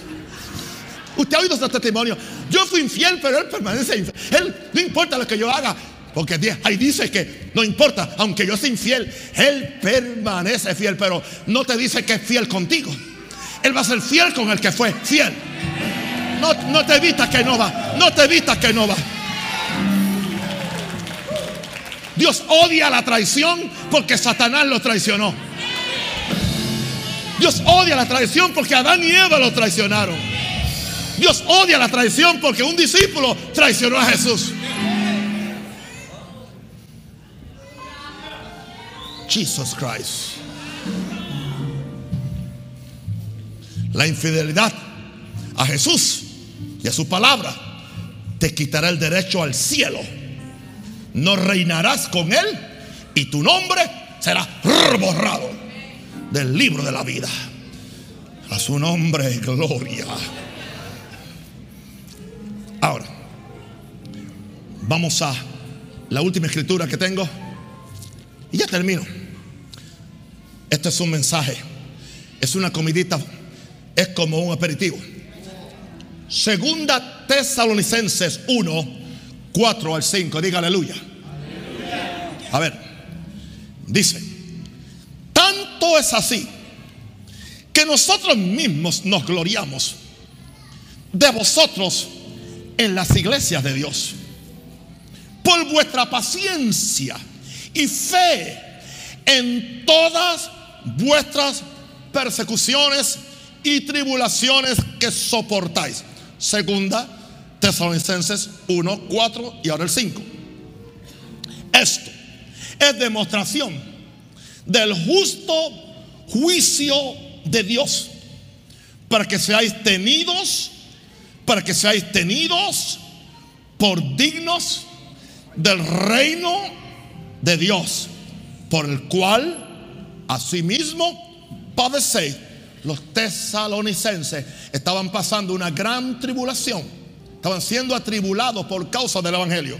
Usted ha oído ese testimonio. Yo fui infiel, pero Él permanece infiel. Él, no importa lo que yo haga, porque ahí dice que no importa, aunque yo sea infiel, Él permanece fiel, pero no te dice que es fiel contigo. Él va a ser fiel con el que fue fiel. No, no te vistas que no va, no te vistas que no va. Dios odia la traición porque Satanás lo traicionó. Dios odia la traición porque Adán y Eva lo traicionaron. Dios odia la traición porque un discípulo traicionó a Jesús. Jesus Christ. La infidelidad a Jesús y a su palabra te quitará el derecho al cielo. No reinarás con él y tu nombre será borrado del libro de la vida. A su nombre, gloria. Ahora, vamos a la última escritura que tengo. Y ya termino. Este es un mensaje. Es una comidita. Es como un aperitivo. Segunda Tesalonicenses 1, 4 al 5. Diga aleluya. A ver. Dice. Tanto es así que nosotros mismos nos gloriamos de vosotros en las iglesias de Dios. Por vuestra paciencia y fe en todas vuestras persecuciones y tribulaciones que soportáis. Segunda Tesalonicenses 1, 4 y ahora el 5. Esto es demostración del justo juicio de Dios para que seáis tenidos, para que seáis tenidos por dignos del reino de Dios, por el cual asimismo padecéis. Los tesalonicenses estaban pasando una gran tribulación, estaban siendo atribulados por causa del Evangelio.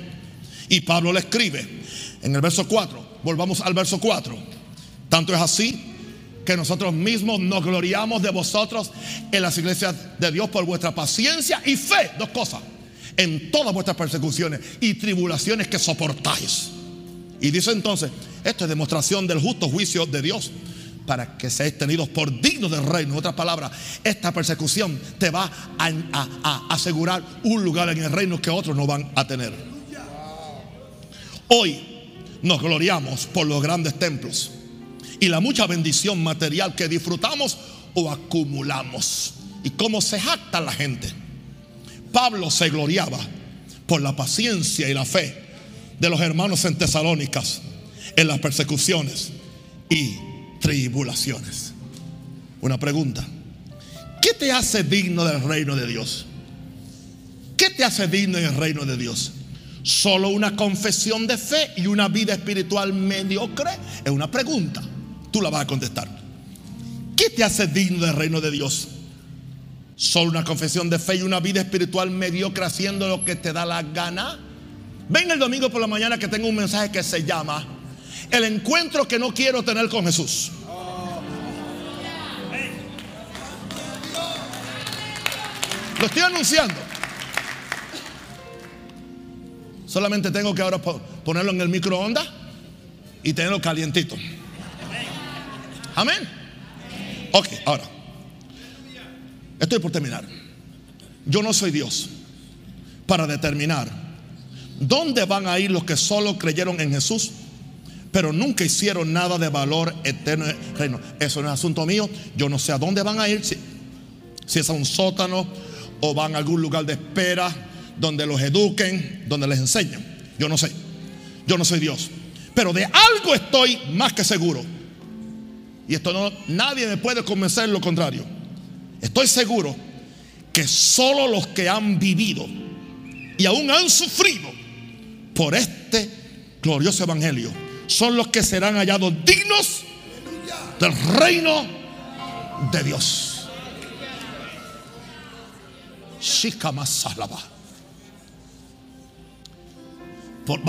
Y Pablo le escribe en el verso 4, volvamos al verso 4, tanto es así que nosotros mismos nos gloriamos de vosotros en las iglesias de Dios por vuestra paciencia y fe, dos cosas, en todas vuestras persecuciones y tribulaciones que soportáis. Y dice entonces, esto es demostración del justo juicio de Dios para que seáis tenidos por dignos del reino. En otras palabras, esta persecución te va a, asegurar un lugar en el reino que otros no van a tener. Hoy nos gloriamos por los grandes templos y la mucha bendición material que disfrutamos o acumulamos. Y cómo se jacta la gente. Pablo se gloriaba por la paciencia y la fe de los hermanos en Tesalónicas en las persecuciones y tribulaciones. Una pregunta. ¿Qué te hace digno del reino de Dios? ¿Qué te hace digno en el reino de Dios? ¿Solo una confesión de fe y una vida espiritual mediocre? Es una pregunta. Tú la vas a contestar. ¿Qué te hace digno del reino de Dios? ¿Solo una confesión de fe y una vida espiritual mediocre haciendo lo que te da la gana? Ven el domingo por la mañana que tengo un mensaje que se llama El encuentro que no quiero tener con Jesús. Lo estoy anunciando. Solamente tengo que ahora ponerlo en el microondas y tenerlo calientito. Amén. Ok, ahora. Estoy por terminar. Yo no soy Dios para determinar dónde van a ir los que solo creyeron en Jesús, pero nunca hicieron nada de valor eterno reino. Eso no es asunto mío. Yo no sé a dónde van a ir, si, si es a un sótano o van a algún lugar de espera donde los eduquen, donde les enseñan. Yo no sé. yo no soy Dios. Pero de algo estoy más que seguro. Y esto no, nadie me puede convencer lo contrario. Estoy seguro que solo los que han vivido y aún han sufrido por este glorioso evangelio son los que serán hallados dignos del reino de Dios. Por.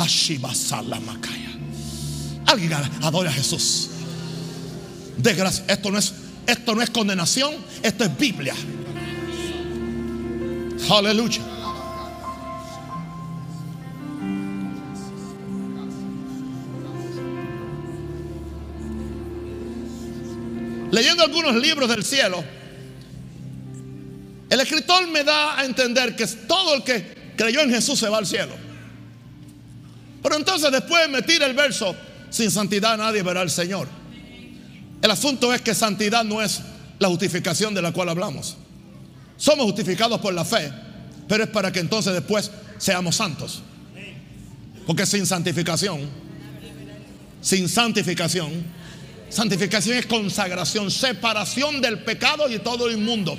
Alguien adora a Jesús. De gracia. Esto no es, esto no es condenación, esto es Biblia. Aleluya. Leyendo algunos libros del cielo, el escritor me da a entender que todo el que creyó en Jesús se va al cielo. Pero entonces después me tira el verso, sin santidad nadie verá al Señor. El asunto es que santidad no es la justificación de la cual hablamos. Somos justificados por la fe, pero es para que entonces después seamos santos. Porque sin santificación, sin santificación, santificación es consagración, separación del pecado y todo lo inmundo.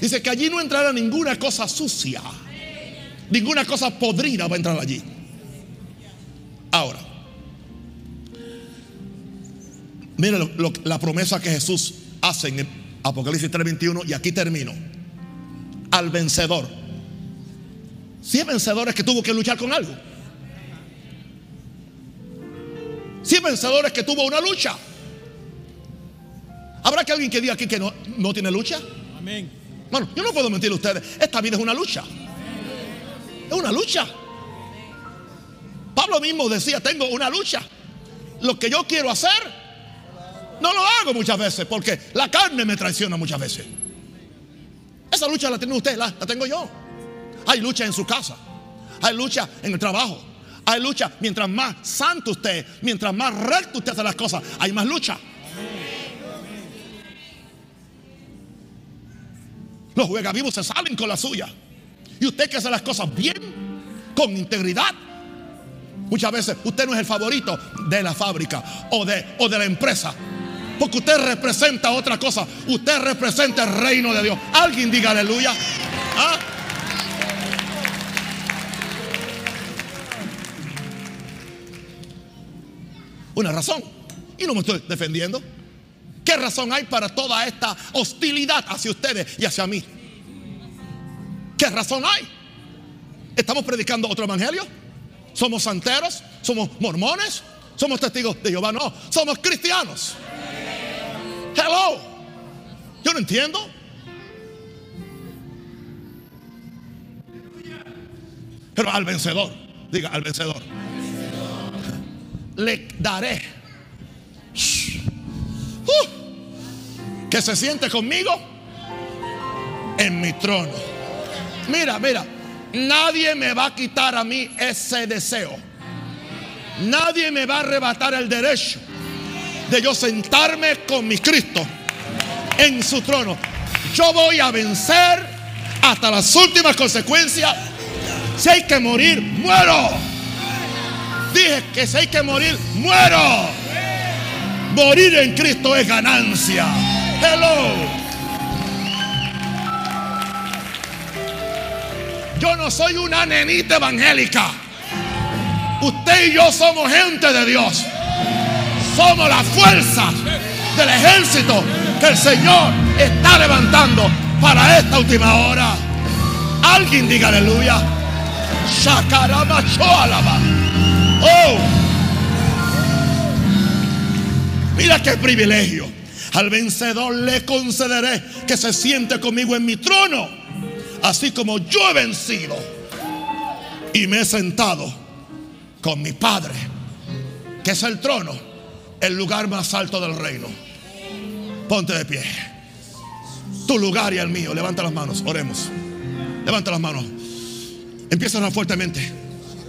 Dice que allí no entrará ninguna cosa sucia, ninguna cosa podrida va a entrar allí. Ahora, mire la promesa que Jesús hace en Apocalipsis 3:21 y aquí termino. Al vencedor. Si es vencedor es que tuvo que luchar con algo. Si es vencedor es que tuvo una lucha. ¿Habrá que alguien que diga aquí que no, no tiene lucha? Amén. Bueno, yo no puedo mentirle a ustedes. Esta vida es una lucha. Es una lucha. Pablo mismo decía, tengo una lucha. Lo que yo quiero hacer, no lo hago muchas veces, porque la carne me traiciona muchas veces. Esa lucha la tiene usted, la, la tengo yo. Hay lucha en su casa, hay lucha en el trabajo, hay lucha mientras más santo usted, mientras más recto usted hace las cosas, hay más lucha. Los juegavivos se salen con la suya. Y usted que hace las cosas bien, con integridad. Muchas veces usted no es el favorito de la fábrica o de, o de la empresa. Porque usted representa otra cosa. Usted representa el reino de Dios. Alguien diga aleluya. ¿Ah? Una razón. Y no me estoy defendiendo. ¿Qué razón hay para toda esta hostilidad hacia ustedes y hacia mí? ¿Qué razón hay? ¿Estamos predicando otro evangelio? ¿Somos santeros? ¿Somos mormones? ¿Somos testigos de Jehová? No, somos cristianos. Hello. Yo no entiendo. Pero al vencedor, diga al vencedor, le daré Uh, que se siente conmigo en mi trono. Mira, mira, nadie me va a quitar a mí ese deseo. Nadie me va a arrebatar el derecho de yo sentarme con mi Cristo en su trono. Yo voy a vencer hasta las últimas consecuencias. Si hay que morir, muero. Dije que si hay que morir, muero. Morir en Cristo es ganancia. Hello. Yo no soy una nenita evangélica. Usted y yo somos gente de Dios. Somos la fuerza del ejército que el Señor está levantando para esta última hora. Alguien diga aleluya. Oh. Mira qué privilegio. Al vencedor le concederé que se siente conmigo en mi trono, así como yo he vencido y me he sentado con mi Padre, que es el trono, el lugar más alto del reino. Ponte de pie. Tu lugar y el mío. Levanta las manos, oremos. Levanta las manos. Empieza a fuertemente.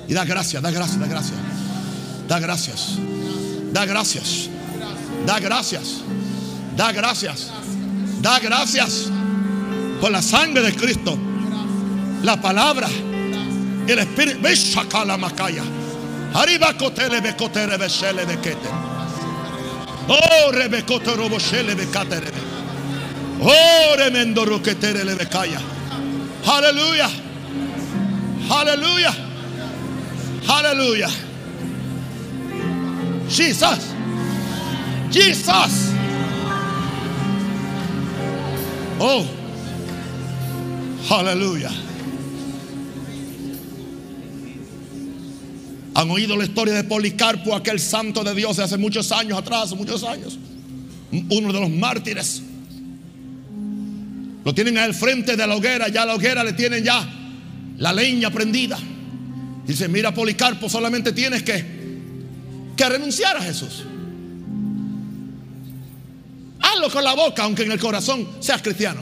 Y da gracias, da gracias, da gracias. Da gracias. Da gracias. Da gracias. Da gracias. Da gracias por la sangre de Cristo. La palabra. El Espíritu. Arriba cotere becotere beshele bekete. Oh, rebecote robo shele becatere. Oh, remendo roquetere le becaya. Aleluya. Aleluya. Aleluya. Jesus. Jesus. Oh. Aleluya. Han oído la historia de Policarpo, aquel santo de Dios de hace muchos años atrás, muchos años. Uno de los mártires. Lo tienen al frente de la hoguera, ya a la hoguera le tienen ya la leña prendida. Dice, mira Policarpo, solamente tienes que, que renunciar a Jesús. Hazlo con la boca, aunque en el corazón seas cristiano.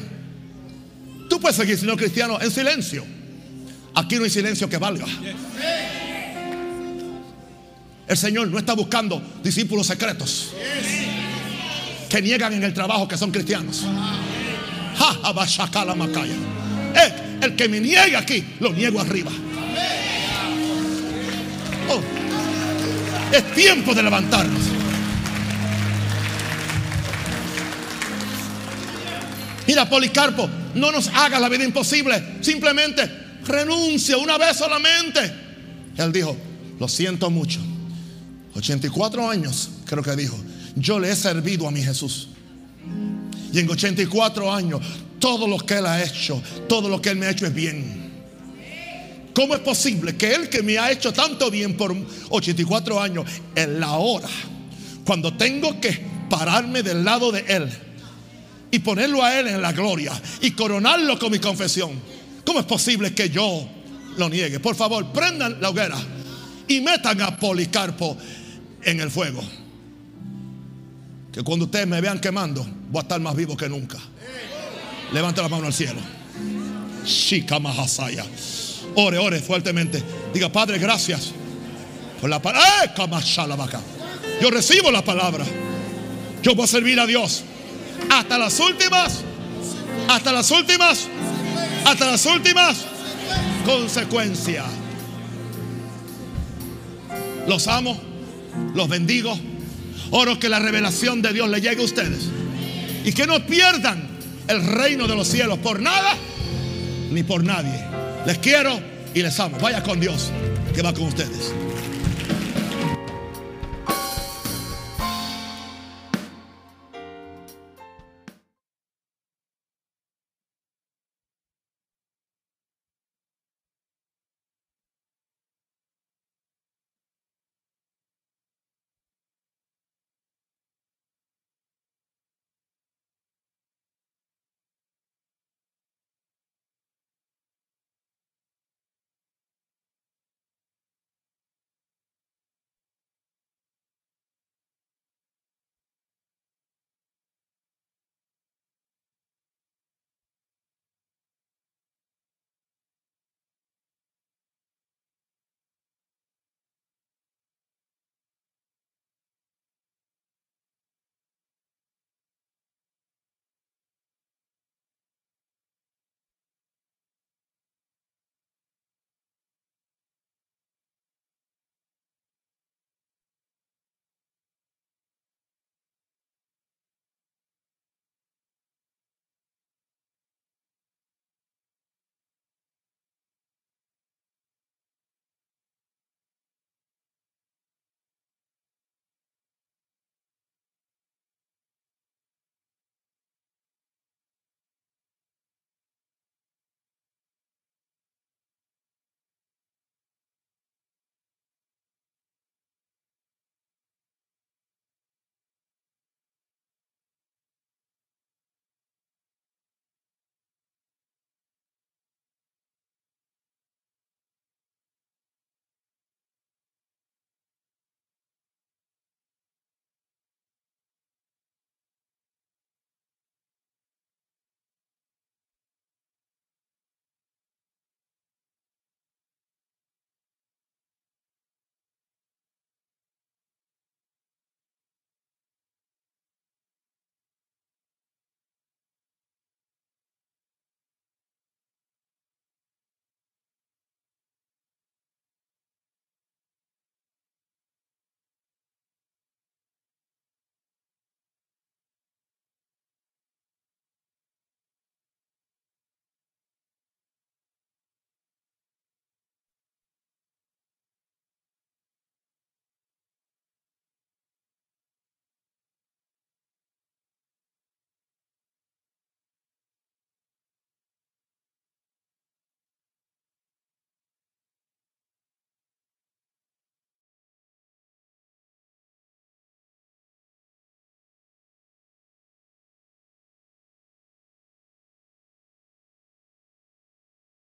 Tú puedes seguir siendo cristiano en silencio. Aquí no hay silencio que valga. El Señor no está buscando discípulos secretos que niegan en el trabajo que son cristianos. Eh, el que me niega aquí, lo niego arriba. Oh, es tiempo de levantarnos. Mira, Policarpo, no nos haga la vida imposible. Simplemente renuncia una vez solamente. Él dijo, lo siento mucho. 84 años, creo que dijo, yo le he servido a mi Jesús. Y en 84 años, todo lo que Él ha hecho, todo lo que Él me ha hecho es bien. ¿Cómo es posible que Él que me ha hecho tanto bien por 84 años, en la hora, cuando tengo que pararme del lado de Él y ponerlo a Él en la gloria y coronarlo con mi confesión, ¿cómo es posible que yo lo niegue? Por favor, prendan la hoguera y metan a Policarpo en el fuego. Que cuando ustedes me vean quemando, voy a estar más vivo que nunca. Levanta la mano al cielo. Shika Mahasaya. Ore, ore fuertemente. Diga, Padre, gracias por la palabra. Yo recibo la palabra. Yo voy a servir a Dios hasta las últimas, hasta las últimas, hasta las últimas consecuencias. Los amo, los bendigo. Oro que la revelación de Dios le llegue a ustedes y que no pierdan el reino de los cielos por nada ni por nadie. Les quiero y les amo. Vaya con Dios que va con ustedes.